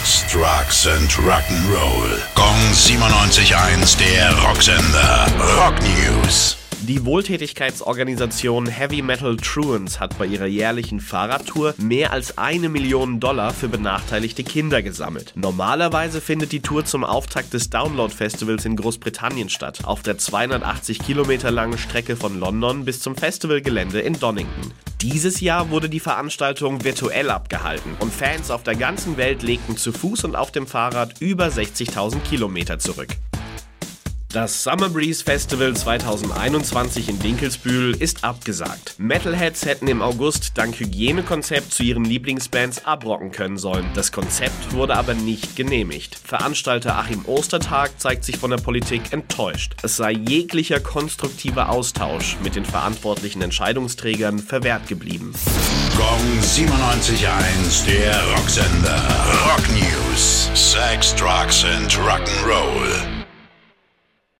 Sex, Drugs and Rock'n'Roll. Gong 97.1, der Rocksender. Rock News. Die Wohltätigkeitsorganisation Heavy Metal Truants hat bei ihrer jährlichen Fahrradtour mehr als eine Million Dollar für benachteiligte Kinder gesammelt. Normalerweise findet die Tour zum Auftakt des Download Festivals in Großbritannien statt, auf der 280 Kilometer langen Strecke von London bis zum Festivalgelände in Donington. Dieses Jahr wurde die Veranstaltung virtuell abgehalten und Fans auf der ganzen Welt legten zu Fuß und auf dem Fahrrad über 60.000 Kilometer zurück. Das Summer Breeze Festival 2021 in Dinkelsbühl ist abgesagt. Metalheads hätten im August dank Hygienekonzept zu ihren Lieblingsbands abrocken können sollen. Das Konzept wurde aber nicht genehmigt. Veranstalter Achim Ostertag zeigt sich von der Politik enttäuscht. Es sei jeglicher konstruktiver Austausch mit den verantwortlichen Entscheidungsträgern verwehrt geblieben. Gong 97.1, der Rocksender. Rock News. Sex, Drugs and Rock'n'Roll.